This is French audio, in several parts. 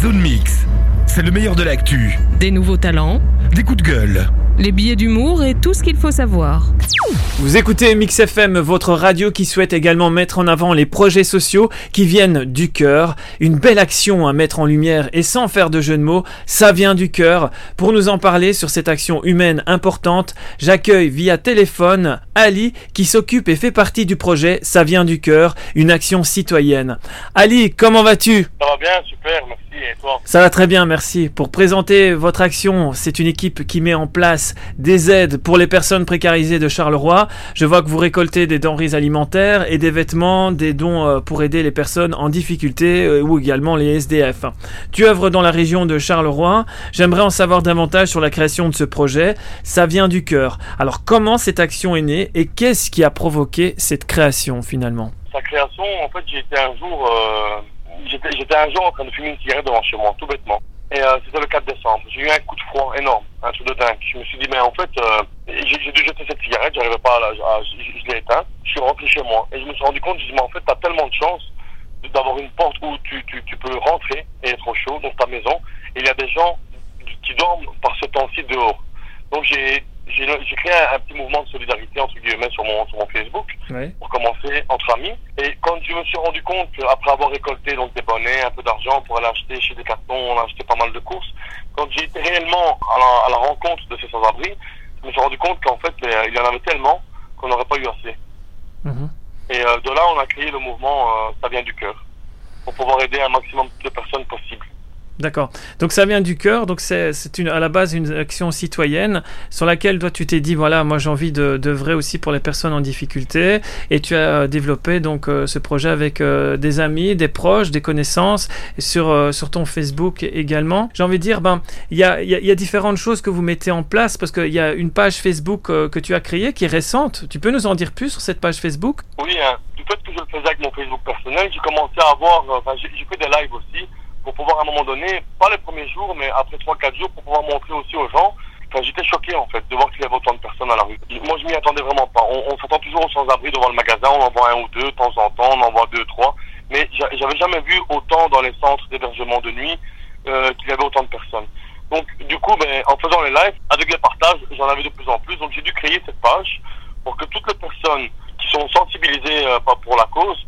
Zone Mix, c'est le meilleur de l'actu. Des nouveaux talents, Des coups de gueule. les billets d'humour et tout ce qu'il faut savoir. Vous écoutez Mix FM, votre radio qui souhaite également mettre en avant les projets sociaux qui viennent du cœur. Une belle action à mettre en lumière et sans faire de jeu de mots, ça vient du cœur. Pour nous en parler sur cette action humaine importante, j'accueille via téléphone Ali qui s'occupe et fait partie du projet Ça vient du cœur, une action citoyenne. Ali, comment vas-tu? Ça va bien, super, merci. Et toi Ça va très bien, merci. Pour présenter votre action, c'est une équipe qui met en place des aides pour les personnes précarisées de Charleroi. Je vois que vous récoltez des denrées alimentaires et des vêtements, des dons euh, pour aider les personnes en difficulté euh, ou également les SDF. Tu œuvres dans la région de Charleroi. J'aimerais en savoir davantage sur la création de ce projet. Ça vient du cœur. Alors comment cette action est née et qu'est-ce qui a provoqué cette création finalement? Sa création, en fait, j'ai été un jour, euh, j'étais, un jour en train de fumer une cigarette devant chez moi, tout bêtement. Et euh, c'était le 4 décembre. J'ai eu un coup de froid énorme, un truc de dingue. Je me suis dit, mais en fait, euh, j'ai, dû jeter cette cigarette, j'arrivais pas à la, à- je, je- l'ai éteinte. Je suis rentré chez moi et je me suis rendu compte, je me suis dit, mais en fait, t'as tellement de chance d'avoir une porte où tu, tu, tu peux rentrer et être au chaud dans ta maison. Et il y a des gens qui dorment par ce temps-ci dehors. Donc j'ai, j'ai, créé un, un petit mouvement de solidarité, entre guillemets, sur mon, sur mon Facebook. Pour commencer entre amis. Et quand je me suis rendu compte qu'après avoir récolté donc des bonnets, un peu d'argent pour aller acheter chez Decathlon, on a acheté pas mal de courses, quand j'ai été réellement à la, à la rencontre de ces sans-abri, je me suis rendu compte qu'en fait, ben, il y en avait tellement qu'on n'aurait pas eu assez. Mhm. Et euh, de là, on a créé le mouvement euh, Ça vient du cœur, pour pouvoir aider un maximum de personnes possible. D'accord. Donc ça vient du cœur. Donc c'est à la base une action citoyenne sur laquelle toi tu t'es dit voilà moi j'ai envie de d'œuvrer aussi pour les personnes en difficulté et tu as euh, développé donc euh, ce projet avec euh, des amis, des proches, des connaissances sur sur ton Facebook également. J'ai envie de dire ben il y a y, a- y a différentes choses que vous mettez en place parce qu'il y a une page Facebook que tu as créée qui est récente. Tu peux nous en dire plus sur cette page Facebook? Oui, hein, du fait que je le faisais avec mon Facebook personnel, j'ai commencé à avoir, enfin, j'ai fait des lives aussi, pour pouvoir à un moment donné, pas les premiers jours, mais après 3-4 jours, pour pouvoir montrer aussi aux gens. Enfin, j'étais choqué en fait de voir qu'il y avait autant de personnes à la rue. Moi, je m'y attendais vraiment pas. On, on s'attend toujours aux sans-abri devant le magasin, on en voit un ou deux de temps en temps, on en voit deux, trois. Mais j'a- j'avais jamais vu autant dans les centres d'hébergement de nuit euh, qu'il y avait autant de personnes. Donc, du coup, ben, en faisant les lives, avec les partages, j'en avais de plus en plus. Donc, j'ai dû créer cette page pour que toutes les personnes qui sont sensibilisées euh, pour la cause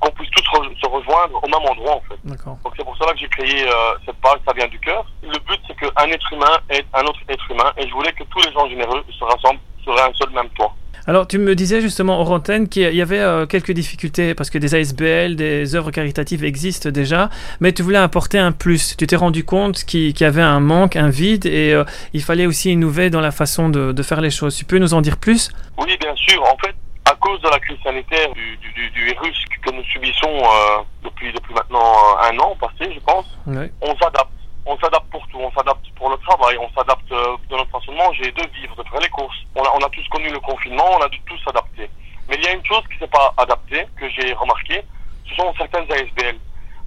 qu'on puisse tous re- se rejoindre au même endroit, en fait. Donc, c'est pour cela que j'ai créé euh, cette page, ça vient du cœur. Le but, c'est qu'un être humain aide un autre être humain, et je voulais que tous les gens généreux se rassemblent sur un seul même toit. Alors, tu me disais justement, hors antenne, qu'il y avait euh, quelques difficultés parce que des ASBL, des œuvres caritatives existent déjà, mais tu voulais apporter un plus. Tu t'es rendu compte qu'il qu'il y avait un manque, un vide, et euh, il fallait aussi innover dans la façon de, de faire les choses. Tu peux nous en dire plus? Oui, bien sûr. En fait, à cause de la crise sanitaire du, du, du- du virus que nous subissons euh, depuis, depuis maintenant euh, un an passé, je pense, Oui. on s'adapte. On s'adapte pour tout. On s'adapte pour le travail. On s'adapte euh, de notre façon de manger, de vivre, de faire les courses. On a, on a tous connu le confinement. On a dû tous s'adapter. Mais il y a une chose qui s'est pas adaptée, que j'ai remarqué, ce sont certaines ASBL.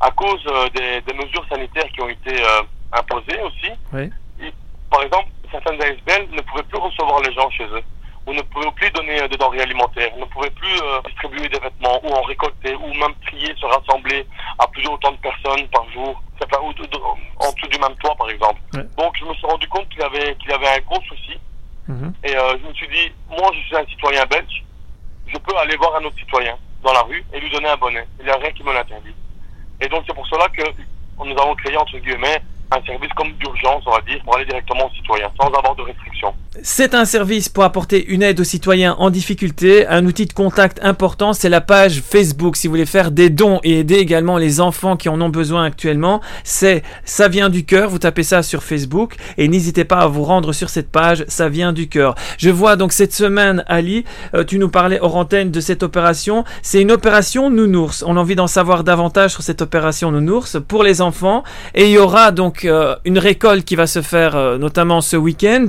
À cause euh, des, des mesures sanitaires qui ont été euh, imposées aussi, Oui. par exemple, certaines ASBL ne pouvaient plus recevoir les gens chez eux ou ne pouvaient plus donner euh, des denrées alimentaires, ne pouvaient plus euh, distribuer des vêtements ou en récolter ou même trier, se rassembler à plusieurs autant de personnes par jour, pas- ou de- de- en dessous du même toit par exemple. Ouais. Donc je me suis rendu compte qu'il y avait, qu'il avait un gros souci Mhm. et euh, je me suis dit, moi je suis un citoyen belge, je peux aller voir un autre citoyen dans la rue et lui donner un bonnet. Il n'y a rien qui me l'interdit. Et donc c'est pour cela que nous avons créé entre guillemets un service comme d'urgence, on va dire, pour aller directement aux citoyens, sans avoir de restrictions. C'est un service pour apporter une aide aux citoyens en difficulté. Un outil de contact important, c'est la page Facebook. Si vous voulez faire des dons et aider également les enfants qui en ont besoin actuellement, c'est Ça vient du cœur. Vous tapez ça sur Facebook et n'hésitez pas à vous rendre sur cette page. Ça vient du cœur. Je vois donc cette semaine, Ali, euh, tu nous parlais hors antenne de cette opération. C'est une opération nounours. On a envie d'en savoir davantage sur cette opération nounours pour les enfants. Et il y aura donc euh, une récolte qui va se faire euh, notamment ce week-end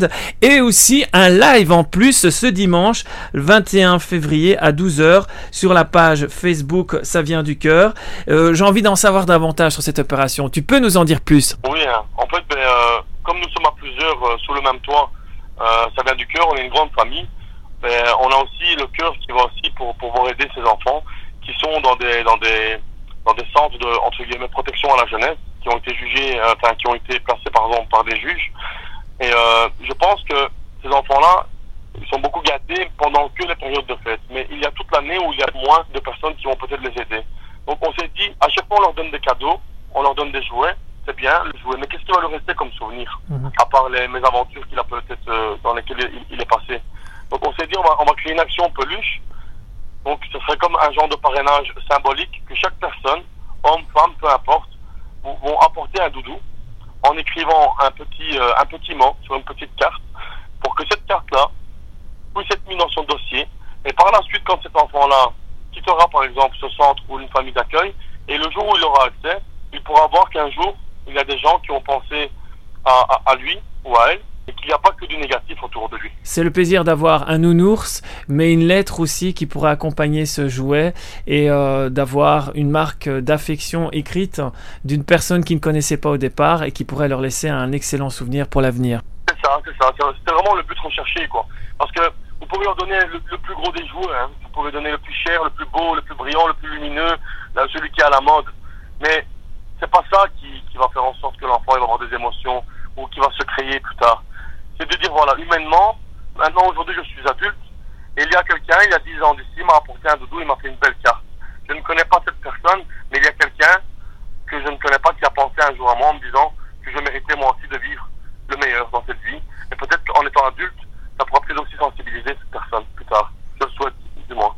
un live en plus ce dimanche le 21 février à 12h sur la page Facebook Ça vient du cœur. Euh, J'ai envie d'en savoir davantage sur cette opération. Tu peux nous en dire plus? Oui, hein. en fait, ben, euh, comme nous sommes à plusieurs euh, sous le même toit, ça vient du cœur, on est une grande famille. Ben, on a aussi le cœur qui va aussi pour pouvoir aider ces enfants qui sont dans des dans des dans des centres de entre guillemets protection à la jeunesse qui ont été jugés, qui ont été placés par exemple par des juges. Et je pense que ces enfants-là, ils sont beaucoup gâtés pendant que les périodes de fête. Mais il y a toute l'année où il y a moins de personnes qui vont peut-être les aider. Donc on s'est dit, à chaque fois on leur donne des cadeaux, on leur donne des jouets, c'est bien le jouet, mais qu'est-ce qui va leur rester comme souvenir? Mhm. À part les mésaventures qu'il a peut-être euh, dans lesquelles il, il est passé. Donc on s'est dit, on va, on va créer une action peluche. Donc ce serait comme un genre de parrainage symbolique que chaque personne, homme, femme, peu importe, vont apporter un doudou en écrivant un petit, euh, un petit mot sur une petite carte que cette carte-là puisse être mise dans son dossier. Et par la suite, quand cet enfant-là quittera par exemple ce centre ou une famille d'accueil, et le jour où il aura accès, il pourra voir qu'un jour, il y a des gens qui ont pensé à lui ou à elle, et qu'il n'y a pas que du négatif autour de lui. C'est le plaisir d'avoir un nounours, mais une lettre aussi qui pourrait accompagner ce jouet et euh, d'avoir une marque d'affection écrite d'une personne qui ne connaissait pas au départ et qui pourrait leur laisser un excellent souvenir pour l'avenir. Ça, c'est ça. C'était vraiment le but recherché, quoi. Parce que vous pouvez leur donner le, plus gros des jouets, hein. Vous pouvez donner le plus cher, le plus beau, le plus brillant, le plus lumineux, celui qui est à la mode. Mais c'est pas ça qui, va faire en sorte que l'enfant va avoir des émotions ou qui va se créer plus tard. C'est de dire, voilà, humainement, maintenant, aujourd'hui, je suis adulte, et il y a quelqu'un, il y a 10 ans d'ici, m'a apporté un doudou, il m'a fait une belle carte. Je ne connais pas cette personne, mais il y a quelqu'un que je ne connais pas qui a pensé un jour à moi en me disant que je méritais moi aussi de vivre le meilleur dans cette vie. Et peut-être qu'en étant adulte, ça pourra peut-être aussi sensibiliser cette personne plus tard. Je le souhaite, du moins.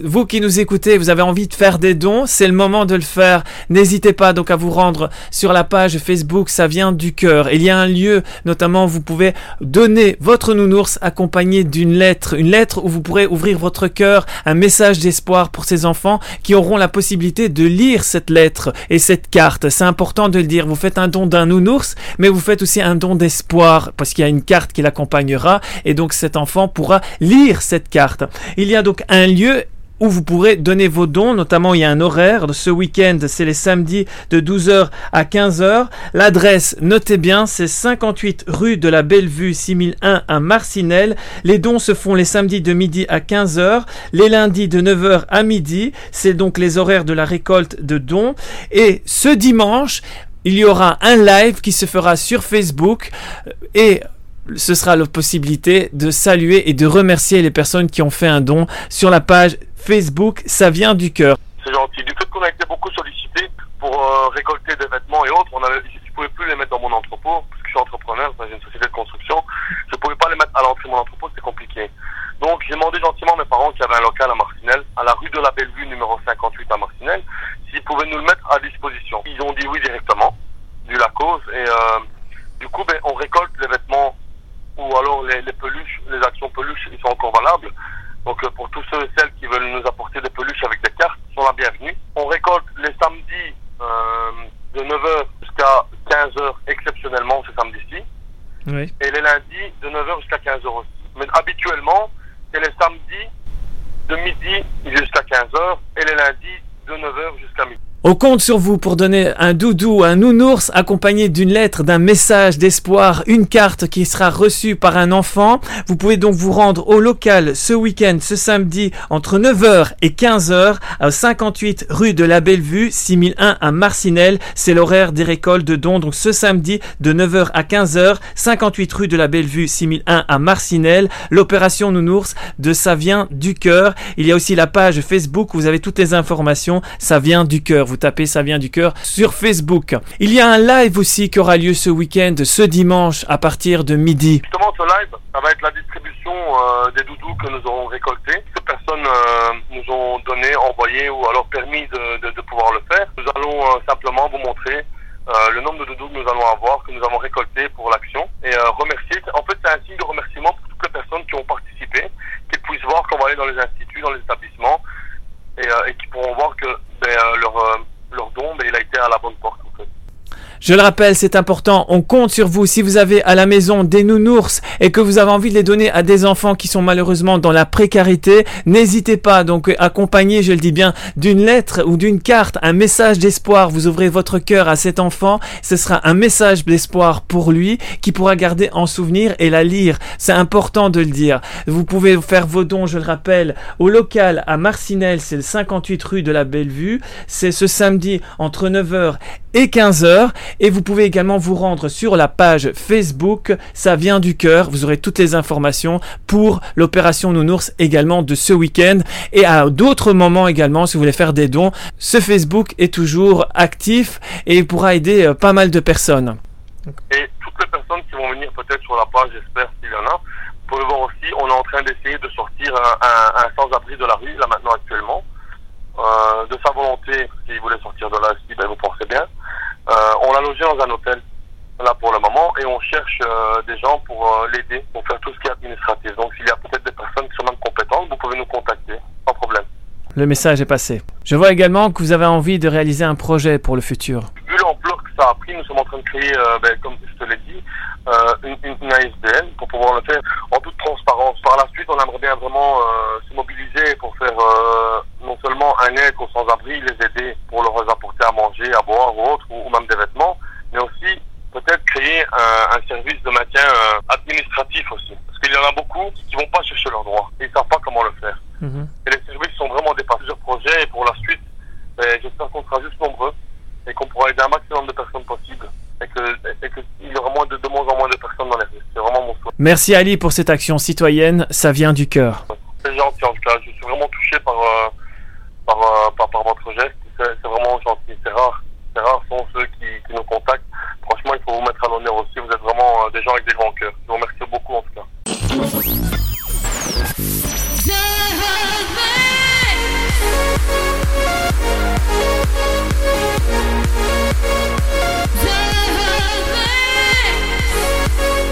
Vous qui nous écoutez, vous avez envie de faire des dons, c'est le moment de le faire. N'hésitez pas donc à vous rendre sur la page Facebook Ça vient du cœur. Il y a un lieu, notamment, où vous pouvez donner votre nounours accompagné d'une lettre, une lettre où vous pourrez ouvrir votre cœur, un message d'espoir pour ces enfants qui auront la possibilité de lire cette lettre et cette carte. C'est important de le dire. Vous faites un don d'un nounours, mais vous faites aussi un don d'espoir parce qu'il y a une carte qui l'accompagnera et donc cet enfant pourra lire cette carte. Il y a donc un lieu où vous pourrez donner vos dons, notamment il y a un horaire, ce week-end c'est les samedis de 12h à 15h. L'adresse, notez bien, c'est 58 rue de la Bellevue 6001 à Marcinelle. Les dons se font les samedis de midi à 15h, les lundis de 9h à midi, c'est donc les horaires de la récolte de dons. Et ce dimanche, il y aura un live qui se fera sur Facebook et ce sera la possibilité de saluer et de remercier les personnes qui ont fait un don sur la page Facebook Ça vient du cœur je ne pouvais plus les mettre dans mon entrepôt, parce que je suis entrepreneur, enfin, j'ai une société de construction. Je ne pouvais pas les mettre à l'entrée de mon entrepôt, c'était compliqué. Donc j'ai demandé gentiment à mes parents qui avaient un local à Marcinelle, à la rue de la Bellevue numéro 58 à Marcinelle, s'ils pouvaient nous le mettre à disposition. Ils ont dit oui directement, du la cause, et euh, du coup ben, on récolte les vêtements ou alors les, les peluches, les actions peluches, Donc euh, pour tous ceux et celles qui veulent nous apporter des peluches avec des cartes, sont la bienvenue. On récolte les samedis euh, de 9h jusqu'à 15h exceptionnellement ce samedi-ci, Oui. et les lundis de 9h jusqu'à 15h aussi. Mais habituellement, c'est les samedis de midi jusqu'à 15h et les lundis de 9h jusqu'à midi. On compte sur vous pour donner un doudou, un nounours accompagné d'une lettre, d'un message d'espoir, une carte qui sera reçue par un enfant. Vous pouvez donc vous rendre au local ce week-end, ce samedi, entre 9h et 15h, à 58 rue de la Bellevue, 6001 à Marcinelle. C'est l'horaire des récoltes de dons. Donc ce samedi, de 9h à 15h, 58 rue de la Bellevue, 6001 à Marcinelle. L'opération nounours de Ça vient du cœur. Il y a aussi la page Facebook vous avez toutes les informations. Ça vient du cœur. Vous tapez Ça vient du cœur sur Facebook. Il y a un live aussi qui aura lieu ce week-end, ce dimanche, à partir de midi. Justement, ce live, ça va être la distribution euh, des doudous que nous aurons récoltés, que personnes euh, nous ont donné, envoyé ou alors permis de, pouvoir le faire. Nous allons euh, simplement vous montrer le nombre de doudous que nous allons avoir, que nous avons récoltés pour l'action et remercier. En fait, c'est un signe de remerciement pour toutes les personnes qui ont participé, qu'ils puissent voir qu'on va aller dans les instituts, dans les établissements et, euh, et qui pourront voir que ben, euh, leur, euh, leur don, ben, il a été à la bonne porte. En fait. Je le rappelle, c'est important, on compte sur vous. Si vous avez à la maison des nounours et que vous avez envie de les donner à des enfants qui sont malheureusement dans la précarité, n'hésitez pas. Donc accompagné, je le dis bien, d'une lettre ou d'une carte, un message d'espoir. Vous ouvrez votre cœur à cet enfant, ce sera un message d'espoir pour lui qui pourra garder en souvenir et la lire. C'est important de le dire. Vous pouvez faire vos dons, je le rappelle, au local à Marcinelle, c'est le 58 rue de la Bellevue. C'est ce samedi entre 9h et 15h. Et vous pouvez également vous rendre sur la page Facebook. Ça vient du cœur. Vous aurez toutes les informations pour l'opération Nounours également de ce week-end. Et à d'autres moments également, si vous voulez faire des dons, ce Facebook est toujours actif et pourra aider euh, pas mal de personnes. Et toutes les personnes qui vont venir peut-être sur la page, j'espère s'il y en a, vous pouvez voir aussi, on est en train d'essayer de sortir un, un, sans-abri de la rue, là maintenant actuellement. Euh, de sa volonté, s'il voulait sortir de là, si ben, vous pensez bien. Euh, on l'a logé dans un hôtel, là pour le moment, et on cherche euh, des gens pour euh, l'aider, pour faire tout ce qui est administratif. Donc s'il y a peut-être des personnes qui sont même compétentes, vous pouvez nous contacter, sans problème. Le message est passé. Je vois également que vous avez envie de réaliser un projet pour le futur. Vu ça a pris, nous sommes en train de créer, ben, comme je te l'ai dit, une, une, ASBN pour pouvoir le faire en toute transparence. Par la suite, on aimerait bien vraiment se mobiliser pour faire non seulement un aide aux sans-abri, les aider pour leur apporter à manger, à boire ou autre, ou, même des vêtements, mais aussi peut-être créer un, service de maintien euh, administratif aussi. Parce qu'il y en a beaucoup qui vont pas chercher leurs droits. Ils savent pas comment le faire. Mhm. Et les services sont vraiment des plusieurs projets et pour la suite, ben, j'espère qu'on sera juste nombreux et qu'on pourra aider un maximum de personnes possibles et qu'il y aura moins de, de moins en moins de personnes dans les rues. C'est vraiment mon souhait. Merci Ali pour cette action citoyenne, ça vient du cœur. C'est gentil en tout cas, je suis vraiment touché par, euh, euh, par, par, votre geste, c'est vraiment gentil, c'est rare. C'est rare sont ceux qui, qui, nous contactent.